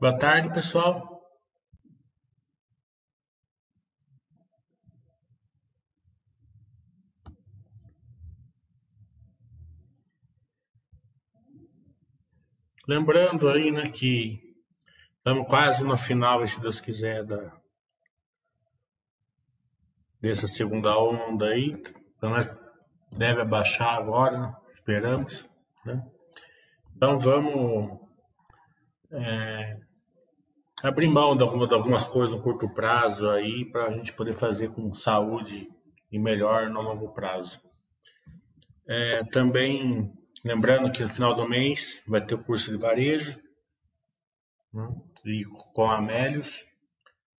Boa tarde, pessoal. Lembrando aí, né, que estamos quase no final, se Deus quiser, da, dessa segunda onda aí. Então, nós deve abaixar agora, né? esperamos. Né? Então, vamos é, abrir mão de, alguma, de algumas coisas no curto prazo aí para a gente poder fazer com saúde e melhor no longo prazo. É, também lembrando que no final do mês vai ter o curso de varejo né, e com Amélios,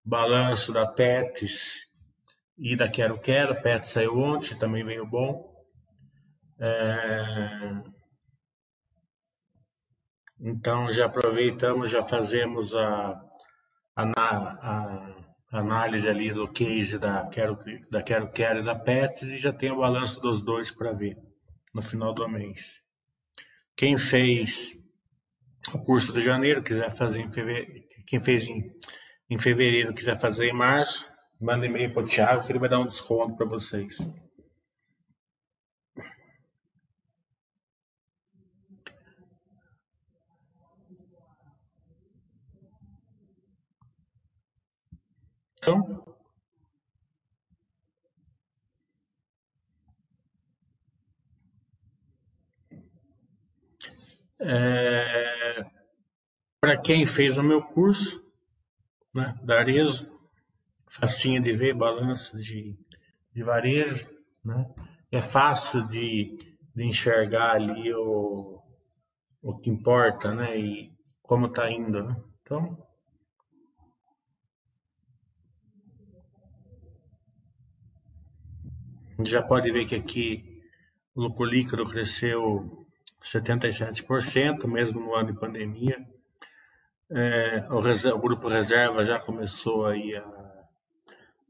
balanço da Pets e da Quero Quero, Pets saiu ontem, também veio bom. É, então já aproveitamos, já fazemos a, a, a, análise ali do case da Quero, da Quero Quero e da Pets e já tem o balanço dos dois para ver no final do mês. Quem fez o curso de janeiro, quiser fazer em fevereiro, quem fez em, em fevereiro, quiser fazer em março, manda e-mail para o Thiago que ele vai dar um desconto para vocês. Então, é, para quem fez o meu curso, né, da Arezo, facinho de ver, balanço de, de varejo, né, é fácil de, de enxergar ali o, o que importa, né, e como está indo, né? Então, gente já pode ver que aqui o lucro líquido cresceu 77%, mesmo no ano de pandemia. É, o, reserva, o, grupo reserva já começou aí a,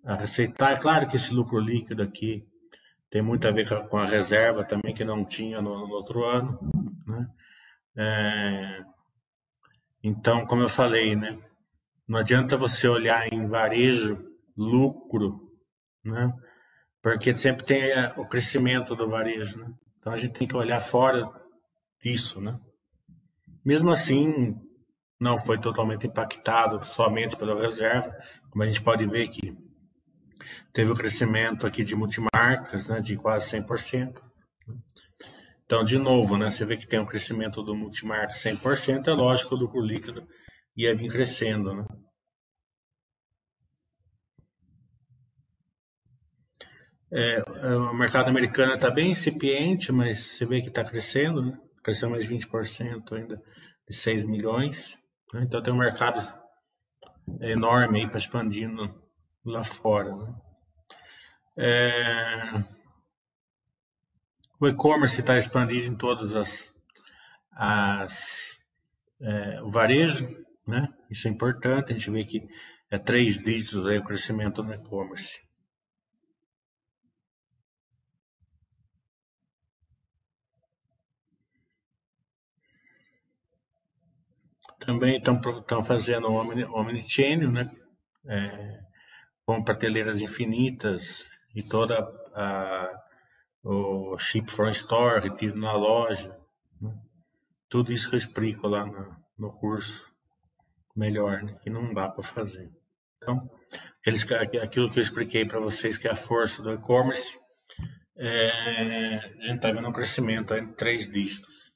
a receitar. É claro que esse lucro líquido aqui tem muito a ver com a reserva também, que não tinha no, no outro ano. Né? É, então, como eu falei, né? não adianta você olhar em varejo lucro, né? Porque sempre tem é, o crescimento do varejo, né? Então a gente tem que olhar fora disso, né? Mesmo assim, não foi totalmente impactado somente pela reserva, como a gente pode ver que teve o crescimento aqui de multimarcas, né, de quase 100%. Né? Então, de novo, né, você vê que tem um crescimento do multimarca 100%, é lógico do líquido ia vir crescendo, né? É, o mercado americano está bem incipiente, mas você vê que está crescendo, né? cresceu mais 20% ainda, de 6 milhões. Né? Então tem um mercado enorme aí para expandindo lá fora. Né? É... O e-commerce está expandindo em todas as, as é, o varejo, né? Isso é importante. A gente vê que é três dígitos aí o crescimento no e-commerce. Também estão fazendo o Omni, Omnichannel, né? É, com prateleiras infinitas e toda a, o Ship from Store, retiro na loja. Né? Tudo isso que eu explico lá no, no curso melhor, né? que não dá para fazer. Então, eles, aquilo que eu expliquei para vocês, que é a força do e-commerce, é, a gente está vendo um crescimento em três dígitos.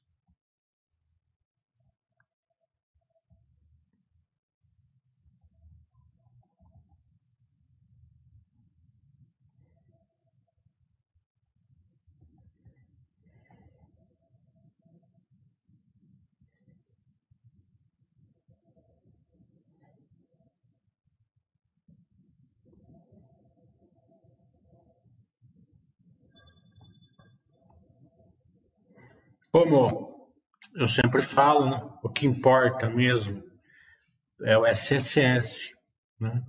Como eu sempre falo, né, o que importa mesmo é o SSS. Né?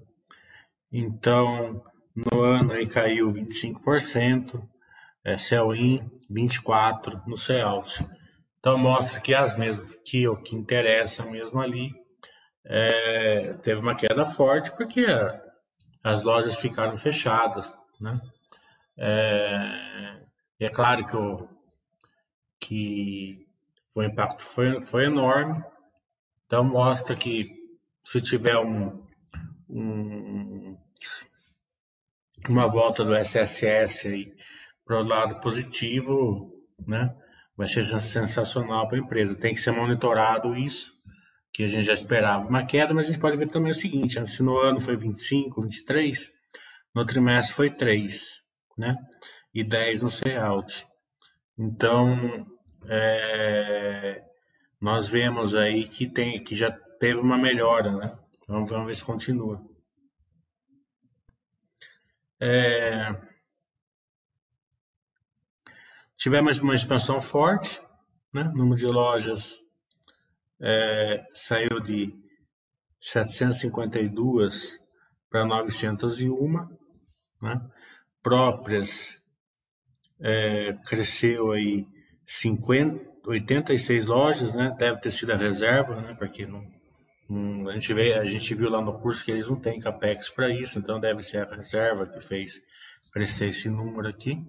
Então, no ano aí caiu 25%, é, Sell-in 24% no Sell-out. Então, mostra que as mesmas, que o que interessa mesmo ali é, teve uma queda forte porque as lojas ficaram fechadas, né? É, é claro que o, que o impacto foi, foi enorme, então mostra que se tiver um, um uma volta do SSS para o lado positivo, né? Vai ser sensacional para a empresa. Tem que ser monitorado isso, que a gente já esperava uma queda, mas a gente pode ver também o seguinte: se no ano foi 25, 23, no trimestre foi 3, né? E 10 no payout. Então, é, nós vemos aí que, tem, que já teve uma melhora, né? Vamos, vamos ver se continua. É, tivemos uma expansão forte, né? o número de lojas é, saiu de 752 para 901, né? próprias é, cresceu aí 50, 86 lojas, né? deve ter sido a reserva, né? porque não, Hum, a, gente vê, a gente viu lá no curso que eles não têm capex para isso, então deve ser a reserva que fez crescer esse número aqui.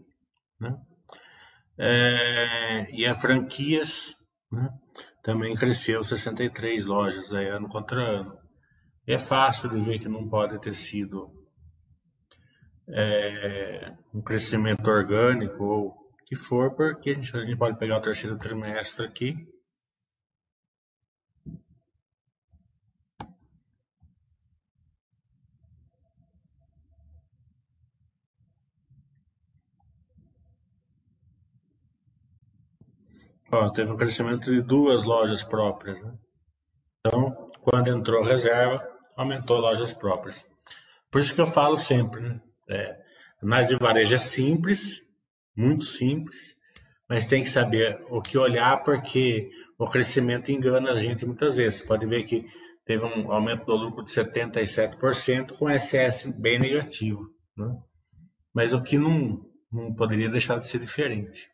Né? É, e a franquias né, também cresceu 63 lojas aí, ano contra ano. É fácil de ver que não pode ter sido é, um crescimento orgânico ou que for, porque a gente, a gente pode pegar o terceiro trimestre aqui Ó, teve um crescimento de duas lojas próprias. Né? Então, quando entrou reserva, aumentou lojas próprias. Por isso que eu falo sempre, né? É, análise de varejo é simples, muito simples, mas tem que saber o que olhar, porque o crescimento engana a gente muitas vezes. Você pode ver que teve um aumento do lucro de 77%, com SS bem negativo. Né? Mas o que não, não poderia deixar de ser diferente.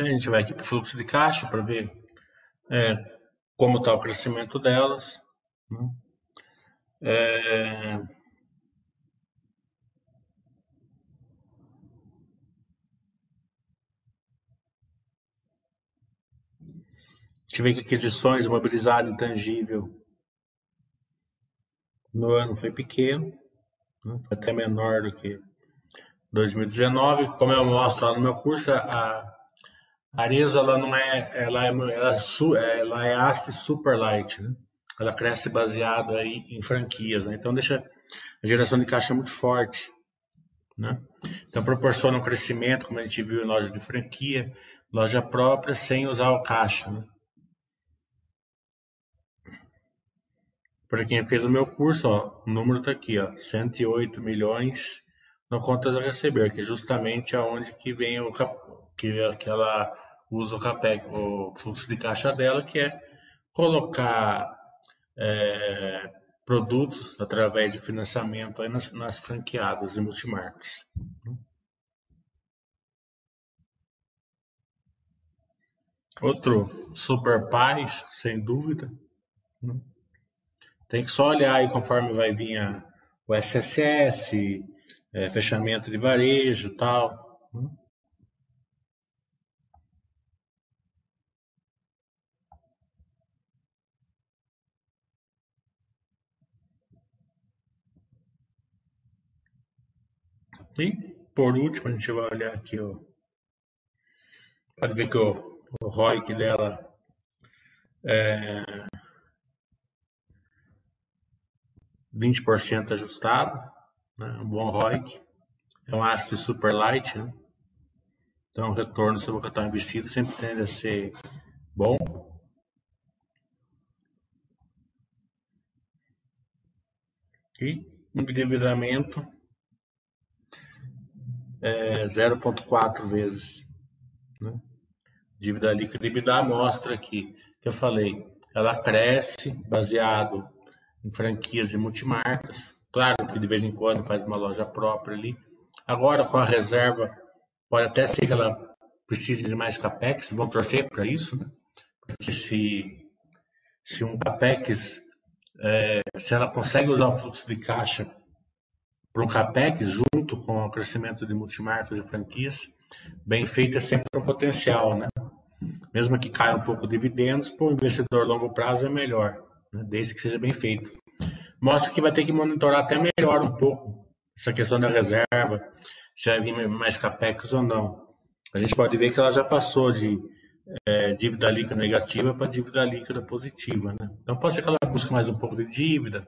A gente vai aqui para o fluxo de caixa para ver é, como está o crescimento delas. Né? A gente vê que aquisições, mobilizado intangível no ano foi pequeno, né? foi até menor do que 2019. Como eu mostro lá no meu curso, a a ela não é, ela é, ela é, ela é AST super light, né? Ela cresce baseada aí em franquias, né? Então deixa a geração de caixa muito forte, né? Então proporciona um crescimento, como a gente viu em loja de franquia, loja própria, sem usar o caixa, né? Para quem fez o meu curso, ó, o número está aqui, ó, 108 milhões no contas a receber, que é justamente aonde que vem o que, que ela usa o CAPEC, o fluxo de caixa dela, que é colocar é, produtos através de financiamento aí nas, nas franqueadas e multimarcas. Outro super paz, sem dúvida. Tem que só olhar aí conforme vai vir a, o SSS, é, fechamento de varejo tal. E, por último, a gente vai olhar aqui, ó. Pode ver que o, o ROIC dela é 20% ajustado, né? um bom ROIC. É um ácido super light, né? Então, o retorno sobre o capital investido sempre tende a ser bom. E endividamento é 0,4 vezes. Né? Dívida líquida EBITDA mostra que que eu falei, ela cresce baseado em franquias e multimarcas. Claro que de vez em quando faz uma loja própria ali. Agora, com a reserva, pode até ser que ela precise de mais capex, vamos torcer para isso, né? Porque se, se um capex, é, se ela consegue usar o fluxo de caixa para um capex junto com o crescimento de multimarcas e franquias, bem feito é sempre um potencial, né? Mesmo que caia um pouco de dividendos, para o investidor a longo prazo é melhor, né? desde que seja bem feito. Mostra que vai ter que monitorar até melhor um pouco essa questão da reserva, se vai vir mais capex ou não. A gente pode ver que ela já passou de é, dívida líquida negativa para dívida líquida positiva. Né? Então pode ser que ela busque mais um pouco de dívida,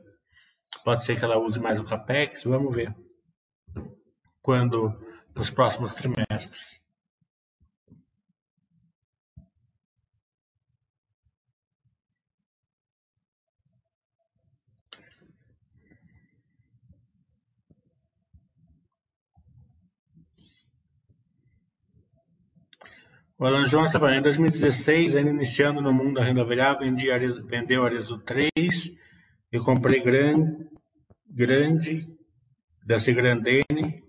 pode ser que ela use mais o capex, vamos ver quando nos próximos trimestres. O Alan Jones falando, em 2016, ainda iniciando no mundo da renda variável, vendeu Arezo 3 e comprei grande, grande dessa Grandene,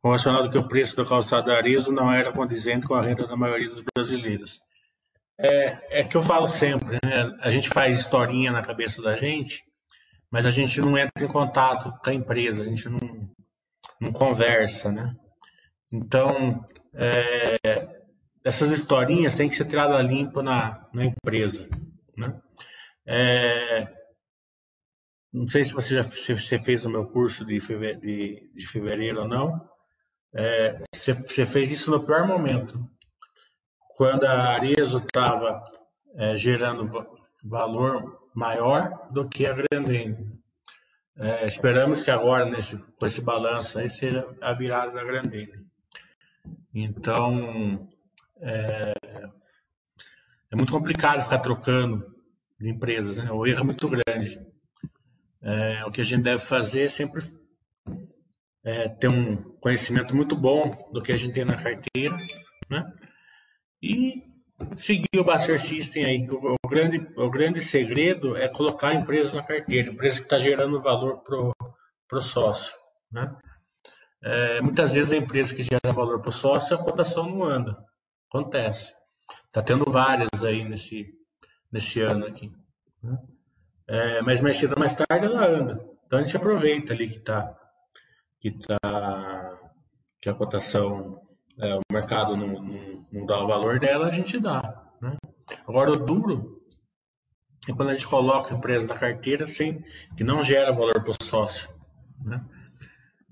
com o que o preço do calçado Arezo não era condizente com a renda da maioria dos brasileiros. É, é que eu falo sempre, né? a gente faz historinha na cabeça da gente, mas a gente não entra em contato com a empresa, a gente não, não conversa, né? Então, é, essas historinhas têm que ser tiradas limpo na, na empresa. Né? É, não sei se você já se você fez o meu curso de fevereiro, de, de fevereiro ou não. É, você, você, fez isso no pior momento. Quando a Arezo estava é, gerando valor maior do que a Grandene. É, esperamos que agora, nesse, com esse balanço aí, seja a virada da Grandene. Então, é, é muito complicado ficar trocando de empresas, né? O erro é muito grande. É, o que a gente deve fazer é sempre é, ter um conhecimento muito bom do que a gente tem na carteira, né? E seguir o Buster System aí. O, o, grande, o grande segredo é colocar a empresa na carteira, empresa que está gerando valor para o sócio, né? É, muitas vezes a empresa que gera valor para o sócio, a cotação não anda. Acontece. Tá tendo várias aí nesse, nesse ano aqui. Né? É, mas mais cedo ou mais tarde ela anda. Então a gente aproveita ali que tá que tá que a cotação é, o mercado não, não, não, dá o valor dela, a gente dá. Né? Agora o duro é quando a gente coloca a empresa na carteira sem que não gera valor para o sócio. Né?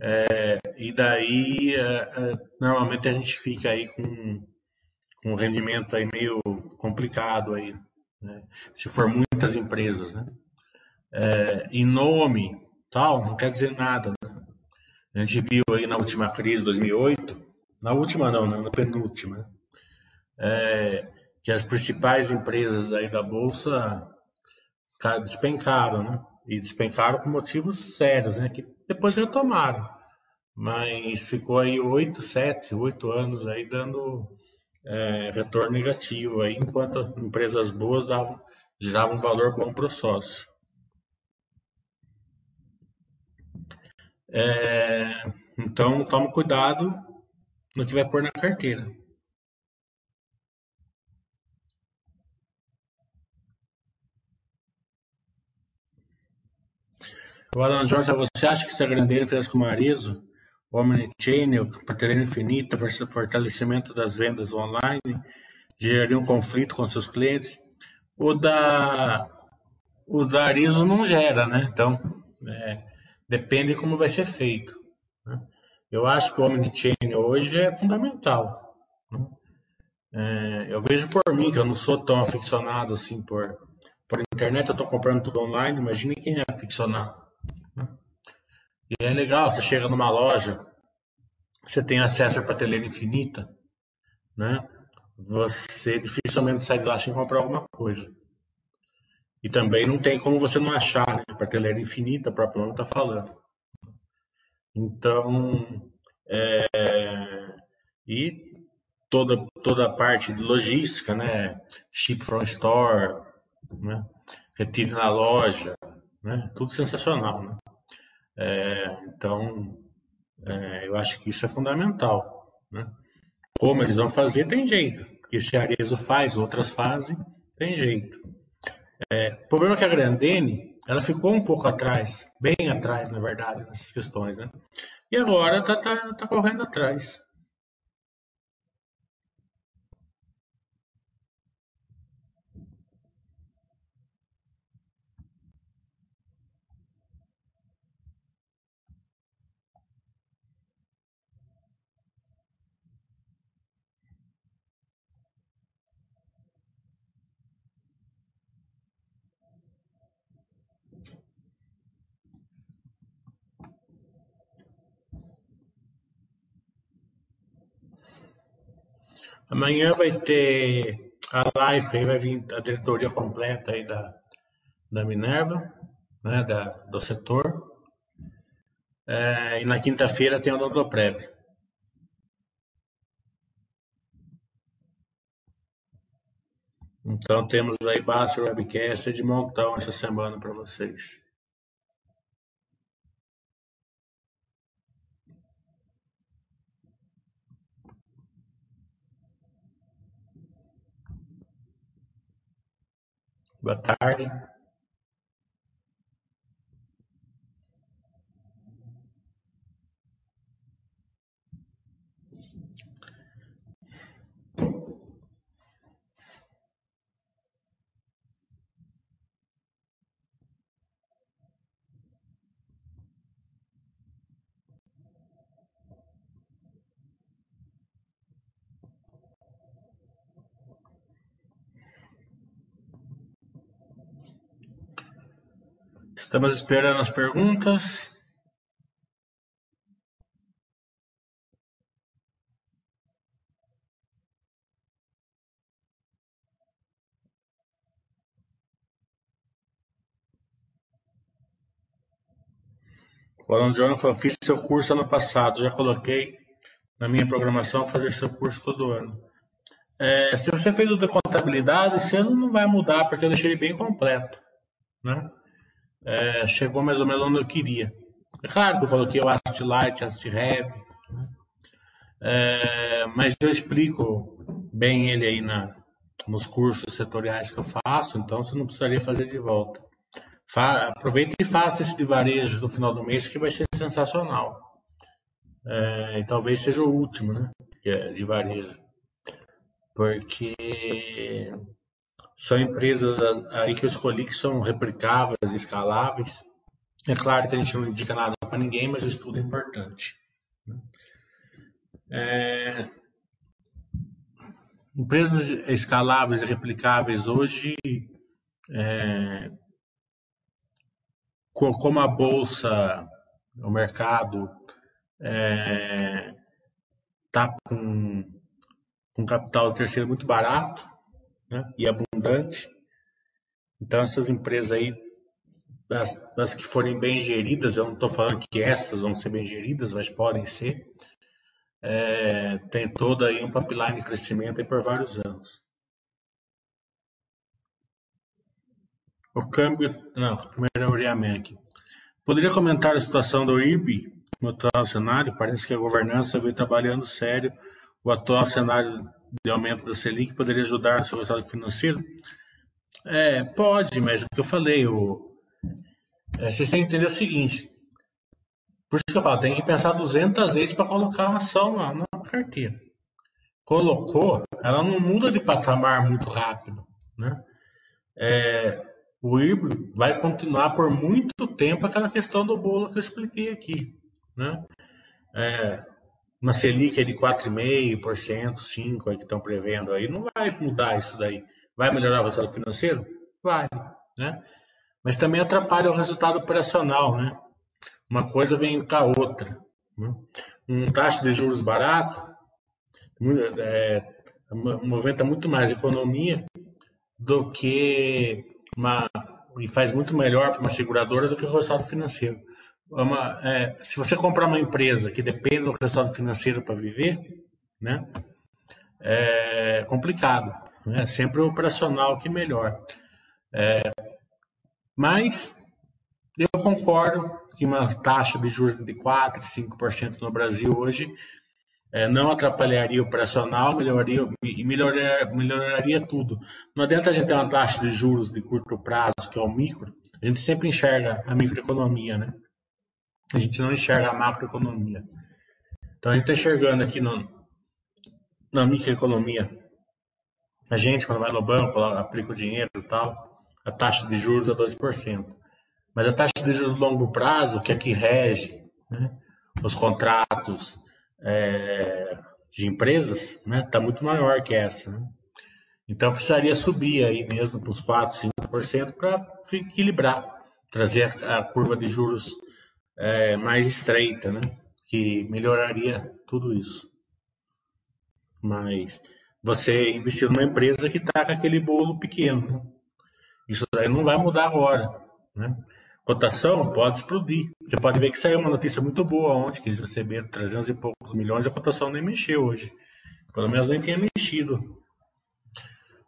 É, e daí é, é, normalmente a gente fica aí com com um rendimento aí meio complicado aí, né? se for muitas empresas, né? É, em nome, tal, não quer dizer nada. Né? A gente viu aí na última crise, 2008, na última não, né? na penúltima, é, que as principais empresas aí da bolsa despencaram, né? E despencaram por motivos sérios, né? Que depois retomaram, mas ficou aí oito, sete, oito anos aí dando é, retorno negativo, aí, enquanto empresas boas davam, geravam um valor bom para o sócio. É, então, tome cuidado no que vai pôr na carteira. O Alan Jorge, você acha que se a Grandeira fizesse com o Marizo, Omnichannel, prateleira infinita, fortalecimento das vendas online, geraria um conflito com seus clientes. O da, o da Arizo não gera, né? Então, é, depende de como vai ser feito. Né? Eu acho que o Omnichannel hoje é fundamental. Né? É, eu vejo por mim, que eu não sou tão aficionado assim por, por internet, eu estou comprando tudo online, imagine quem é aficionado. E é legal, você chega numa loja, você tem acesso à prateleira infinita, né? Você dificilmente sai de lá sem comprar alguma coisa. E também não tem como você não achar, né? Prateleira infinita, o próprio nome está falando. Então, é... e toda, toda a parte de logística, né? Ship from store, né? retire na loja, né? Tudo sensacional, né? É, então, é, eu acho que isso é fundamental, né? Como eles vão fazer, tem jeito. Porque se a Arezo faz, outras fazem, tem jeito. É, o problema é que a Grandene, ela ficou um pouco atrás, bem atrás, na verdade, nessas questões, né? E agora está tá, tá correndo atrás. Amanhã vai ter a live, aí vai vir a diretoria completa aí da, da Minerva, né, da, do setor. É, e na quinta-feira tem o Odontoprev. Então temos aí Basta Webcast de montão essa semana para vocês. Boa tarde. Estamos esperando as perguntas. O Alan Jonathan fiz seu curso ano passado, já coloquei na minha programação fazer seu curso todo ano. É, se você fez o de contabilidade, esse ano não vai mudar, porque eu deixei ele bem completo. Né? É, chegou mais ou menos onde eu queria. É claro que eu coloquei o Ast Light, Ast Heavy, né? é, mas eu explico bem ele aí na, nos cursos setoriais que eu faço, então você não precisaria fazer de volta. Fa aproveita e faça esse de varejo no final do mês, que vai ser sensacional. É, e talvez seja o último, né? De varejo. Porque são empresas aí que eu escolhi que são replicáveis, escaláveis. É claro que a gente não indica nada para ninguém, mas o estudo é importante. Né? É... Empresas escaláveis e replicáveis hoje, é... como a bolsa, o mercado está é... Tá com, com capital terceiro muito barato, né, e abundante. Então, essas empresas aí, das, das que forem bem geridas, eu não estou falando que essas vão ser bem geridas, mas podem ser, é, tem toda aí um pipeline de crescimento por vários anos. O câmbio. Não, primeiro o aqui. Poderia comentar a situação do IRB no atual cenário? Parece que a governança vem trabalhando sério. O atual cenário de aumento da Selic poderia ajudar no seu resultado financeiro? É, pode, mas o que eu falei, o, é, vocês têm que entender o seguinte. Por isso que eu falo, tem que pensar 200 vezes para colocar uma ação na, na carteira. Colocou, ela não muda de patamar muito rápido. Né? É, o IRB vai continuar por muito tempo aquela questão do bolo que eu expliquei aqui. Né? É, uma Selic de 4,5%, 5% aí que estão prevendo aí, não vai mudar isso daí. Vai melhorar o resultado financeiro? Vai, né? Mas também atrapalha o resultado operacional, né? Uma coisa vem com a outra. Né? Um taxa de juros barato é, movimenta muito mais economia do que uma e faz muito melhor para uma seguradora do que o resultado financeiro uma, é, se você comprar uma empresa que depende do resultado financeiro para viver, né? é complicado. Né? Sempre o operacional que melhor. É, mas eu concordo que uma taxa de juros de 4%, 5% no Brasil hoje é, não atrapalharia o operacional, melhoraria, melhoraria, melhoraria tudo. Não adianta a gente ter uma taxa de juros de curto prazo, que é o micro, a gente sempre enxerga a microeconomia, né? A gente não enxerga a macroeconomia. Então a gente está enxergando aqui no, na microeconomia. A gente, quando vai no banco, aplica o dinheiro e tal, a taxa de juros é 2%. Mas a taxa de juros longo prazo, que é que rege né, os contratos é, de empresas, está né, tá muito maior que essa. Né? Então precisaria subir aí mesmo para os 4%, 5% para equilibrar, trazer a curva de juros é, mais estreita, né? que melhoraria tudo isso. Mas você investir numa empresa que está com aquele bolo pequeno. Né? Isso aí não vai mudar agora. Né? Cotação pode explodir. Você pode ver que saiu uma notícia muito boa ontem, que eles receberam 300 e poucos milhões, a cotação nem mexeu hoje. Pelo menos nem tinha mexido.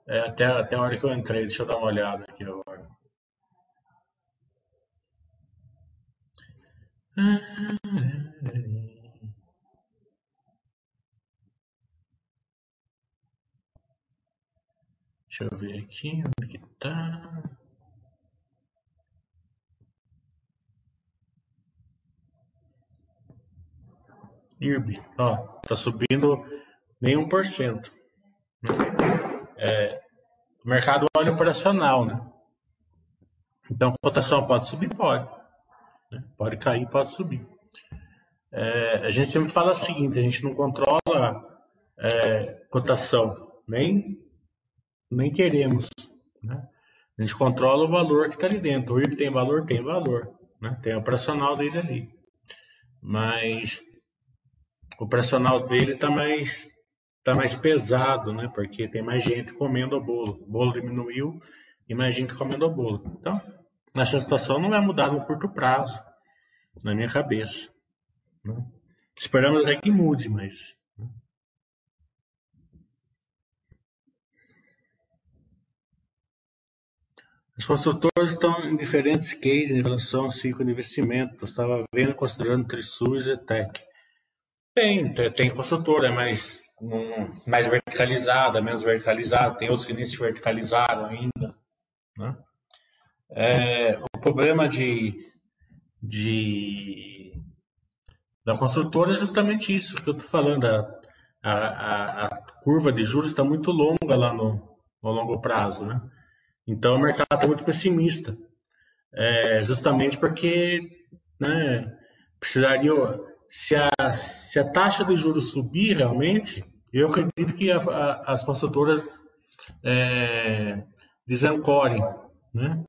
É, até, até a hora que eu entrei, deixa eu dar uma olhada aqui. Deixa eu ver aqui onde que tá. IRB, ó, tá subindo nem 1%. É, o mercado olha operacional, né? Então, cotação pode subir? Pode. Né? Pode cair, pode subir. É, a gente sempre fala o seguinte: a gente não controla é, cotação, nem, nem queremos. Né? A gente controla o valor que está ali dentro. O IRB tem valor? Tem valor. Né? Tem o operacional dele ali. Mas o operacional dele está mais, tá mais pesado, né? Porque tem mais gente comendo o bolo. O bolo diminuiu e mais gente comendo o bolo. Então, essa situação não vai mudar no curto prazo, na minha cabeça. Né? Esperamos é que mude, mas. Né? Os construtores estão em diferentes cases em relação ao ciclo de investimento. Eu estava vendo, considerando Trisul e Zetec. Tem, tem construtora, é mais, um, mais verticalizada, menos verticalizada, tem outros que nem se verticalizaram ainda. Né? É, o problema de, de da construtora é justamente isso que eu estou falando. A, a, a, curva de juros está muito longa lá no, no longo prazo. Né? Então o mercado está muito pessimista. É, justamente porque né, precisaria se a, se a taxa de juros subir realmente, eu acredito que a, a, as consultoras é, desancorem. Né?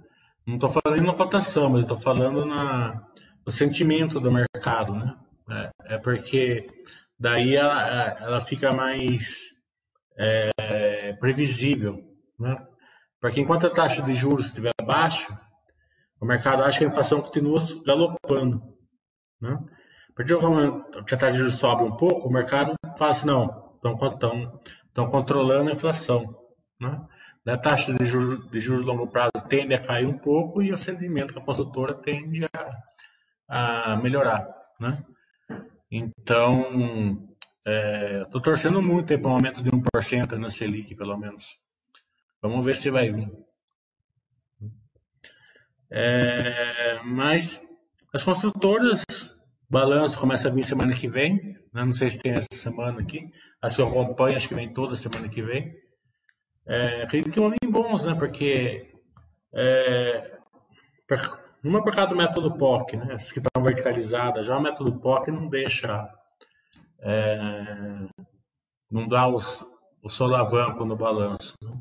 Não estou falando na cotação, mas estou falando na, no sentimento do mercado. Né? É, é porque daí ela, ela fica mais é, previsível. Né? Porque enquanto a taxa de juros estiver baixa, o mercado acha que a inflação continua galopando. Né? partir do momento que a taxa de juros sobe um pouco, o mercado fala assim, não, estão controlando a inflação. Né? A taxa de juros de juros longo prazo tende a cair um pouco e o rendimento da consultora tende a, a melhorar. Né? Então, estou é, torcendo muito para um aumento de 1% na Selic, pelo menos. Vamos ver se vai vir. É, mas as construtoras Balanço começa a vir semana que vem. Né? Não sei se tem essa semana aqui. Acho que eu acompanho, acho que vem toda semana que vem. É, acredito que vão vir bons, né? Porque é, uma por causa do método POC, né? As que estão verticalizadas, já o método POC não deixa. É, não dá os, o solavanco no balanço. Né?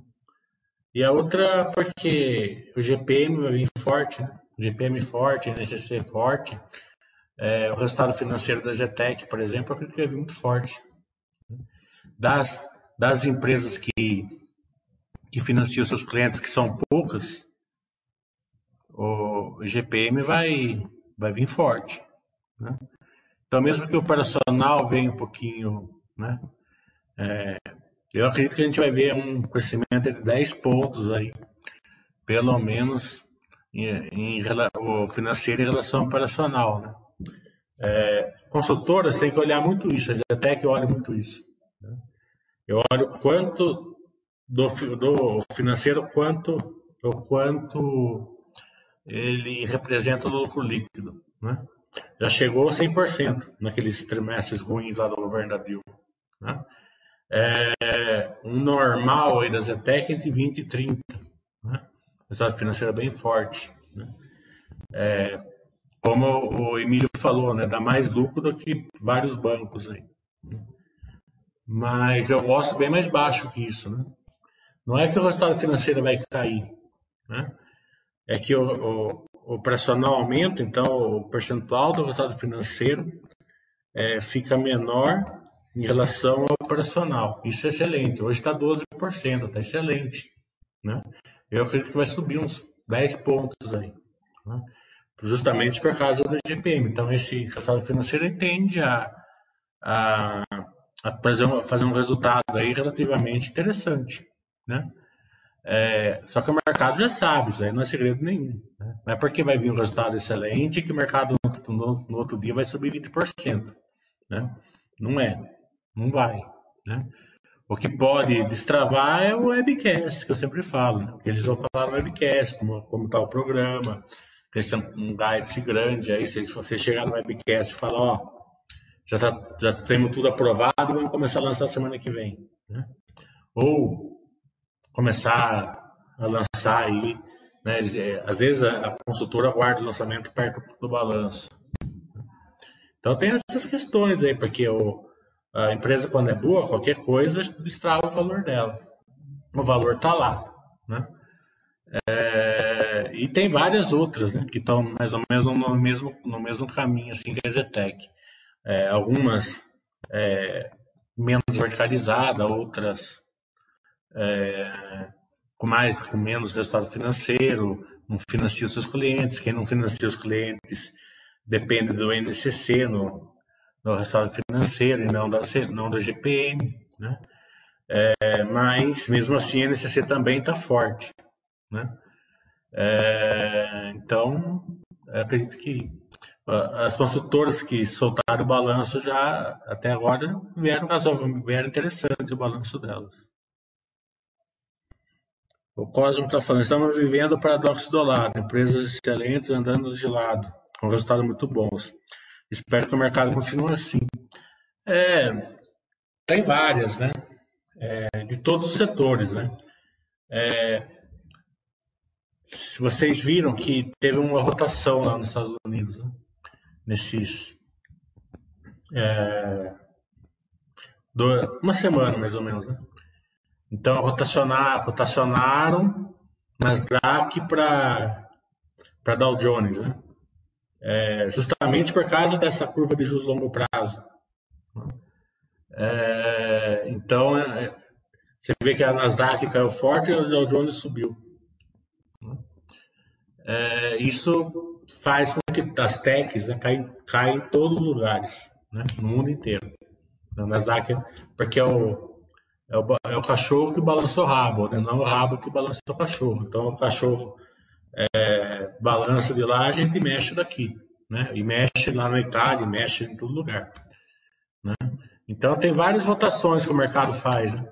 E a outra porque o GPM vai vir forte, né? GPM forte, NCC forte. É, o resultado financeiro da Zetec, por exemplo, eu acredito que é muito forte. Das, das empresas que, que financiam seus clientes, que são poucas, o GPM vai, vai vir forte. Né? Então, mesmo que o operacional venha um pouquinho né, é, Eu acredito que a gente vai ver um crescimento de 10 pontos aí, pelo menos em, em o financeiro em relação ao operacional, né? É, consultoras têm que olhar muito isso, até que olha muito isso. Né? Eu olho quanto do, do financeiro, quanto o quanto ele representa o lucro líquido, né? Já chegou a 100% naqueles trimestres ruins lá do governo da Dilma, né? É, um normal aí da Zetec entre 20 e 30, né? Resultado financeiro bem forte, né? É, como o Emílio falou, né, dá mais lucro do que vários bancos aí. Mas eu gosto bem mais baixo que isso, né? Não é que o resultado financeiro vai cair, né? É que o, o, operacional aumenta, então o percentual do resultado financeiro é, fica menor em relação ao operacional. Isso é excelente. Hoje está 12%, está excelente, né? Eu acredito que vai subir uns 10 pontos aí. Né? justamente por causa do GPM. Então, esse resultado financeiro tende a, a, a fazer, um, fazer um resultado aí relativamente interessante, né? É, só que o mercado já sabe, isso aí não é segredo nenhum. Né? Não é porque vai vir um resultado excelente que o mercado no, no, no outro dia vai subir 20%. Né? Não é, não vai. Né? O que pode destravar é o webcast, que eu sempre falo. Né? Eles vão falar no webcast, como está o programa, esse um guide grande aí, se você chegar no webcast e falar, ó, já, tá, já temos tudo aprovado vamos começar a lançar semana que vem. Né? Ou começar a lançar aí, né? É, às vezes a, a consultora guarda o lançamento perto do balanço. Então tem essas questões aí, porque o, a empresa quando é boa, qualquer coisa destrava o valor dela. O valor está lá, né? É, e tem várias outras né, que estão mais ou menos no mesmo, no mesmo caminho assim, que a Zetec. É, algumas é, menos verticalizadas, outras é, com mais com menos resultado financeiro, não financia os seus clientes. Quem não financia os clientes depende do NCC no, no resultado financeiro e não da, não da GPM. Né? É, mas, mesmo assim, a NCC também está forte. Né? É, então, acredito que as consultoras que soltaram o balanço já até agora vieram, vieram interessante o balanço delas. O Cosmo está falando, estamos vivendo o paradoxo do lado, empresas excelentes andando de lado, com resultados muito bons. Espero que o mercado continue assim. É, tem várias, né? É, de todos os setores, né? É, vocês viram que teve uma rotação lá nos Estados Unidos, né? nesses. É, do, uma semana mais ou menos. Né? Então, rotacionar, rotacionaram Nasdaq para Dow Jones, né? É, justamente por causa dessa curva de juros longo prazo. É, então, é, você vê que a Nasdaq caiu forte e o Dow Jones subiu. É, isso faz com que as techs né, caem, caem em todos os lugares, né, no mundo inteiro. Na Nasdaq, porque é o, é o, é o cachorro que balança o rabo, né, não o rabo que balança o cachorro. Então, o cachorro é, balança de lá, a gente mexe daqui. Né, e mexe lá na Itália, mexe em todo lugar. Né? Então, tem várias rotações que o mercado faz. Né?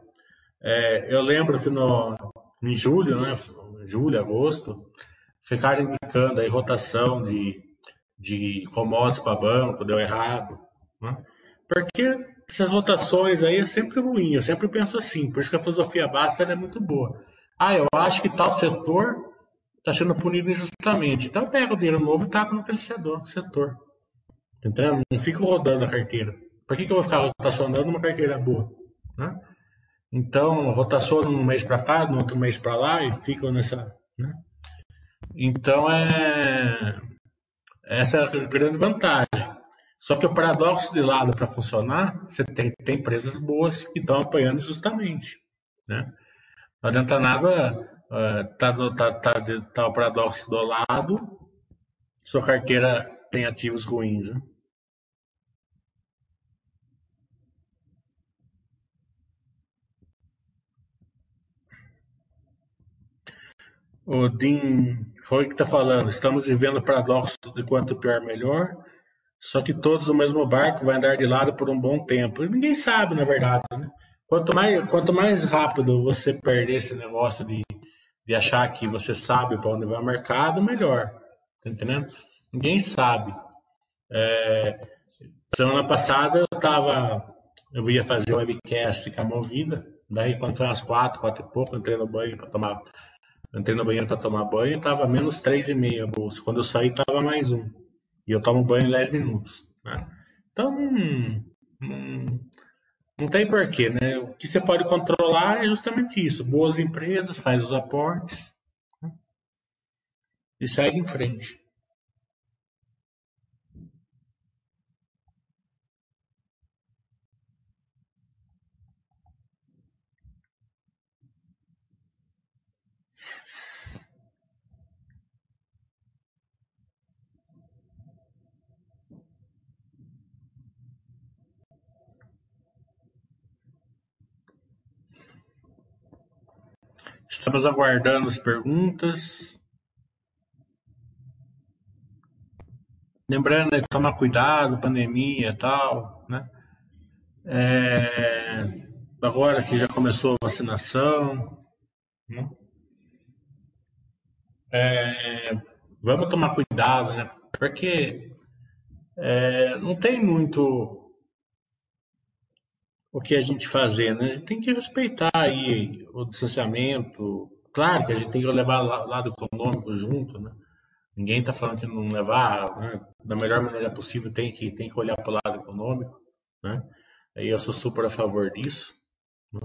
É, eu lembro que no, em julho, né, julho, agosto, ficaram indicando aí rotação de, de commodities para banco, deu errado. Né? Porque essas rotações aí é sempre ruim, eu sempre penso assim, por isso que a filosofia básica é muito boa. Ah, eu acho que tal setor está sendo punido injustamente. Então pega o dinheiro novo e taca no aquele setor. setor. Tá entendendo? Não fico rodando a carteira. Por que, que eu vou ficar rotacionando uma carteira boa? Né? Então, rotaciona um mês para cá, no outro mês para lá e ficam nessa. Né? Então, é, essa é a grande vantagem. Só que o paradoxo de lado para funcionar, você tem, tem empresas boas que estão apoiando justamente. Né? Não adianta nada uh, tá, tá, tá, tá o paradoxo do lado, sua carteira tem ativos ruins. Né? O Dean Roy que está falando, estamos vivendo o paradoxo de quanto pior melhor só que todos no mesmo barco vai andar de lado por um bom tempo. E ninguém sabe, na verdade, né? Quanto mais, quanto mais rápido você perder esse negócio de, de achar que você sabe para onde vai o mercado, melhor. Tá entendendo? Ninguém sabe. É, semana passada eu tava. Eu ia fazer o webcast com a movida. Daí, quando foi umas quatro, quatro e pouco, entrei no banho para tomar Entrei no banheiro para tomar banho, tava menos 3,5 a bolsa. Quando eu saí, tava mais um. E eu tomo banho em 10 minutos. Né? Então, não, não tem porquê, né? O que você pode controlar é justamente isso. Boas empresas, faz os aportes né? e segue em frente. Estamos aguardando as perguntas. Lembrando, né, tomar cuidado, pandemia e tal, né? É, agora que já começou a vacinação, né? é, vamos tomar cuidado, né? Porque é, não tem muito o que a gente fazer, né? A gente tem que respeitar aí o distanciamento. Claro que a gente tem que levar o lado econômico junto, né? Ninguém está falando que não levar, né? da melhor maneira possível tem que tem que olhar para o lado econômico, né? Aí eu sou super a favor disso, né?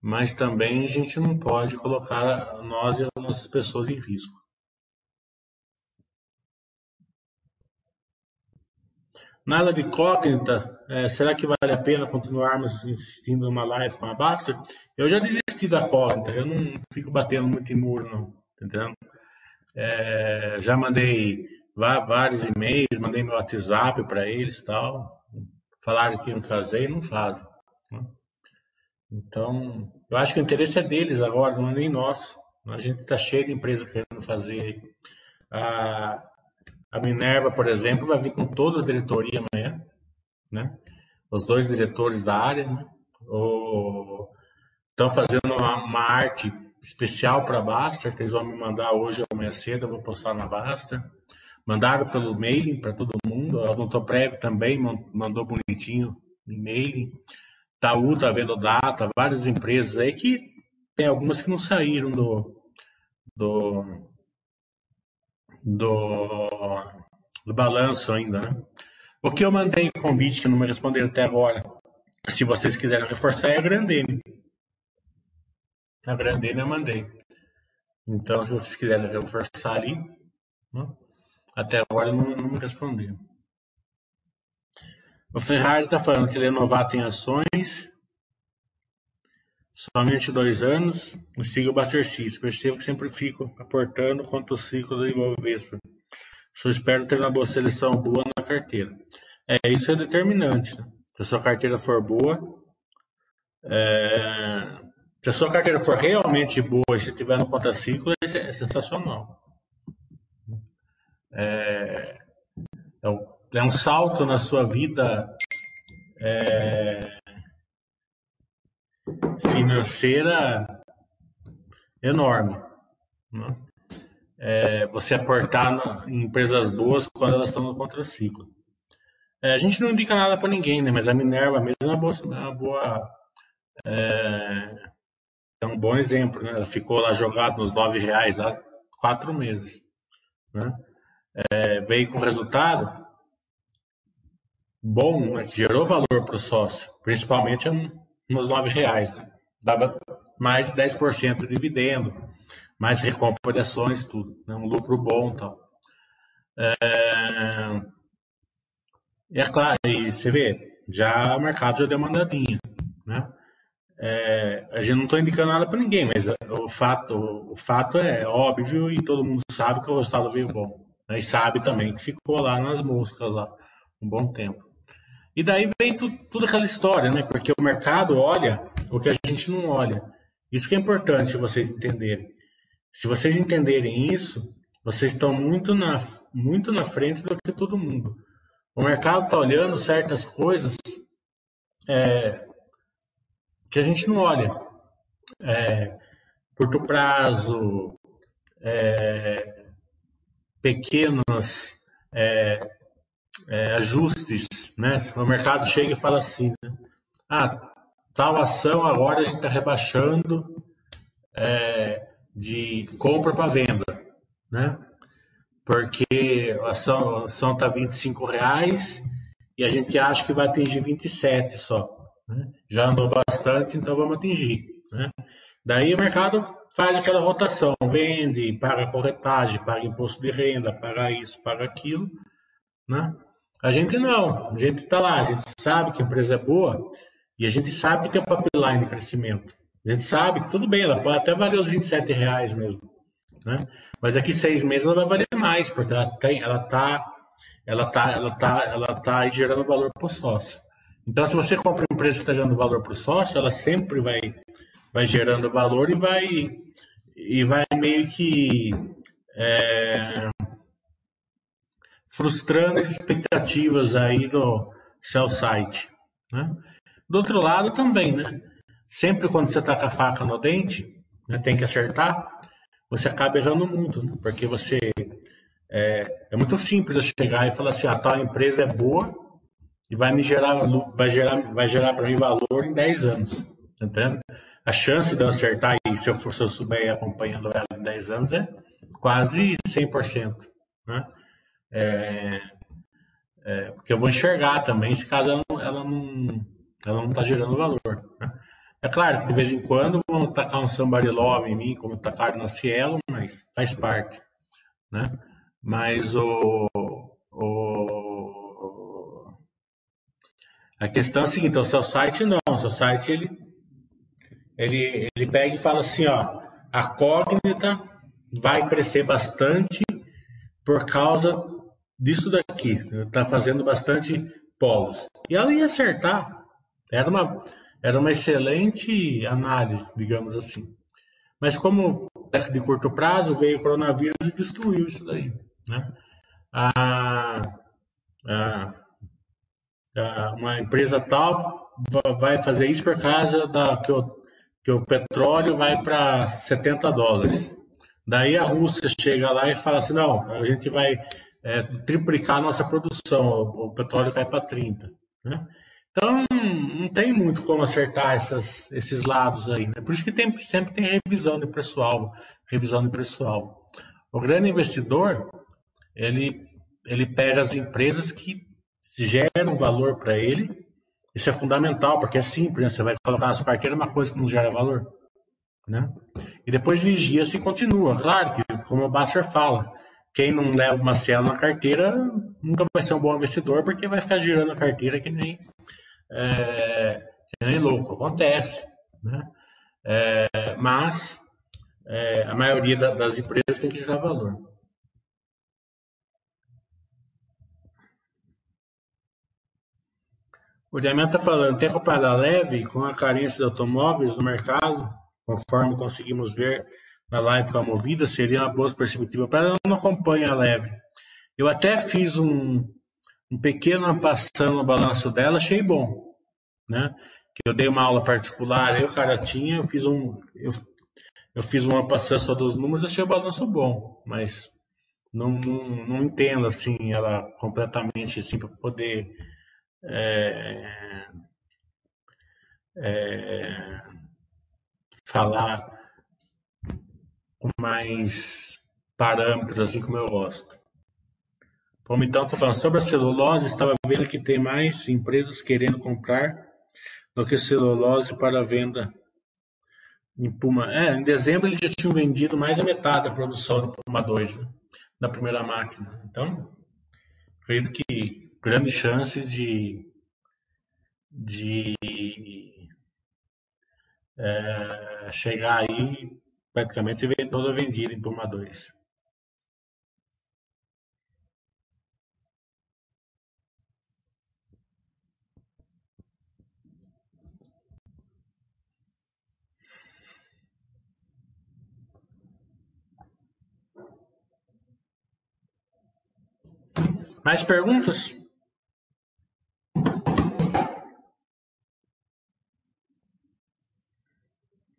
mas também a gente não pode colocar nós e as nossas pessoas em risco. Nada de incógnita, é, será que vale a pena continuarmos insistindo numa live com a Baxter? Eu já desisti da incógnita, eu não fico batendo muito em muro, não? É, já mandei vários e-mails, mandei meu WhatsApp para eles tal. Falaram que iam fazer e não fazem. Né? Então, eu acho que o interesse é deles agora, não é nem nosso. A gente está cheio de empresas querendo fazer. A, a Minerva, por exemplo, vai vir com toda a diretoria amanhã, né? Os dois diretores da área, né? Estão fazendo uma, uma, arte especial para a Basta, que eles vão me mandar hoje ou amanhã cedo, eu vou postar na Basta. Mandaram pelo mailing para todo mundo. A Odontoprev também mandou bonitinho e-mail. Taú tá vendo data, várias empresas aí que tem algumas que não saíram do, do do, do balanço ainda, né? O que eu mandei convite, que não me responderam até agora, se vocês quiserem reforçar, é a Grandene. A Grandene eu mandei. Então, se vocês quiserem reforçar ali, né? até agora não, não me responderam. O Ferrari está falando que ele é novato em ações, Somente dois anos, e sigo o Bastercis. Percebo que sempre fico aportando quanto o ciclo do Ibovespa. Só espero ter uma boa seleção boa na carteira. É, isso é determinante. Né? Se a sua carteira for boa, é... se a sua carteira for realmente boa e se tiver no conta ciclo, é, sensacional. É... é, é um salto na sua vida é, financeira enorme. Né? É, você aportar em empresas boas quando elas estão no contraciclo. É, a gente não indica nada para ninguém, né? mas a Minerva mesmo é uma boa. É uma boa é, é, um bom exemplo. Né? Ela ficou lá jogada nos nove reais há quatro meses. Né? É, veio com resultado bom, né? gerou valor para o sócio, principalmente nos nove reais. Né? Dava mais 10% de dividendo, mais recompra de ações, tudo. Né? Um lucro bom tal. É... é claro, e você vê, já o mercado já deu uma andadinha. Né? É, a gente não está indicando nada para ninguém, mas o fato, o fato é óbvio e todo mundo sabe que o resultado veio bom. Né? E sabe também que ficou lá nas moscas lá um bom tempo. E daí vem tu, tudo aquela história, né? Porque o mercado olha o que a gente não olha. Isso que é importante vocês entenderem. Se vocês entenderem isso, vocês estão muito na, muito na frente do que todo mundo. O mercado está olhando certas coisas é, que a gente não olha. É, curto prazo, é, pequenos é, é, ajustes, né? O mercado chega e fala assim, né? ah, tal ação agora a gente está rebaixando é, de compra para venda, né? Porque a ação está 25 reais e a gente acha que vai atingir 27 só. Né? Já andou bastante, então vamos atingir. Né? Daí o mercado faz aquela rotação, vende, paga corretagem, paga imposto de renda, paga isso, paga aquilo. Né? A gente não, a gente está lá, a gente sabe que a empresa é boa e a gente sabe que tem um pipeline de crescimento. A gente sabe que tudo bem, ela pode até valer os 27 reais mesmo. Né? Mas daqui seis meses ela vai valer mais, porque ela tem, ela está ela tá, ela tá, ela tá gerando valor para o sócio. Então, se você compra uma empresa que está gerando valor para o sócio, ela sempre vai, vai gerando valor e vai, e vai meio que é, frustrando as expectativas aí do seu site. Né? Do outro lado também, né? Sempre quando você está com a faca no dente, né, tem que acertar, você acaba errando muito, né? porque você é, é, muito simples eu chegar e falar assim, a ah, tal empresa é boa e vai me gerar vai gerar vai gerar para mim valor em 10 anos, tá entendendo? A chance de eu acertar e se eu for se eu souber acompanhando ela em 10 anos é quase 100%, né? É, é, porque eu vou enxergar também se caso ela não, ela não ela não está gerando valor. Né? É claro que de vez em quando vão tacar um somebody love em mim, como tacaram na Cielo, mas faz parte. Né? Mas o, o, a questão é a seguinte, o seu site não, seu site ele, ele, ele pega e fala assim, ó, a cognita vai crescer bastante por causa disso daqui, está fazendo bastante polos. E ela ia acertar, era uma, era uma excelente análise, digamos assim. Mas como é de curto prazo, veio o coronavírus e destruiu isso daí. Né? A, a, a, uma empresa tal vai fazer isso por causa da, que, o, que o petróleo vai para 70 dólares. Daí a Rússia chega lá e fala assim, não, a gente vai é, triplicar a nossa produção, o, petróleo cai para 30. Né? Então, não tem muito como acertar essas, esses lados aí. Né? Por isso que tem, sempre tem revisão de preço-alvo. Revisão de preço-alvo. O grande investidor, ele, ele pega as empresas que geram valor para ele. Isso é fundamental, porque é simples. Né? Você vai colocar na sua carteira uma coisa que não gera valor. Né? E depois vigia se continua. Claro que, como o Basser fala, quem não leva uma célula na carteira nunca vai ser um bom investidor, porque vai ficar girando a carteira que nem é, que nem louco, acontece. Né? É, mas é, a maioria da, das empresas tem que gerar valor. O Diamante está falando, tem comprada leve com a carência de automóveis no mercado, conforme conseguimos ver na live com a Movida, seria uma boa perspectiva para ela não acompanha a leve. Eu até fiz um, um pequeno passando no balanço dela, achei bom, né? Que eu dei uma aula particular, eu, cara, tinha, eu fiz um, eu, eu fiz uma passando só dos números, achei o balanço bom, mas não, não, não entendo assim ela completamente assim para poder é, é, falar com mais parâmetros assim como eu gosto. Como então estou falando sobre a celulose, estava vendo que tem mais empresas querendo comprar do que celulose para venda em Puma. É, em dezembro eles já tinham vendido mais da metade da produção do Puma 2, né, da primeira máquina. Então, acredito que grandes chances de, de é, chegar aí Praticamente toda vendida em turma dois Mais perguntas?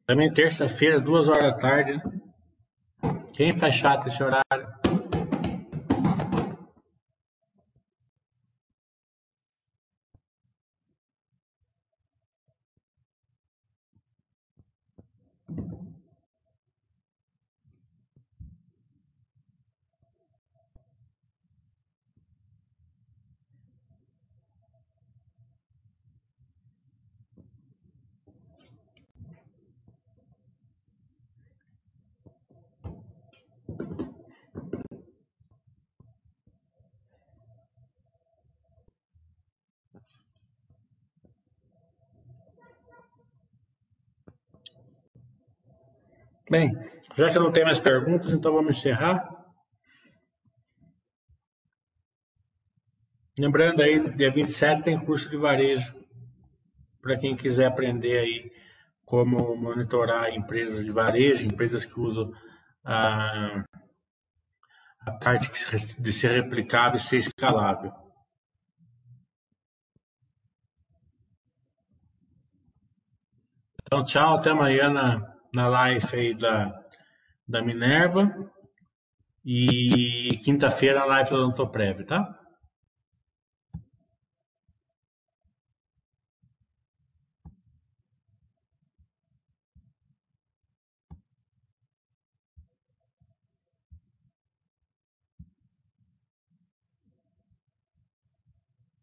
Também terça-feira, duas horas da tarde. Né? Quem faz chato esse horário? Bem, já que não tem mais perguntas, então vamos encerrar. Lembrando aí, dia 27 tem curso de varejo para quem quiser aprender aí como monitorar empresas de varejo, empresas que usam a, a parte de ser replicável e ser escalável. Então, tchau, até amanhã na na live aí da, da Minerva. E quinta-feira a live da Odontoprev, tá?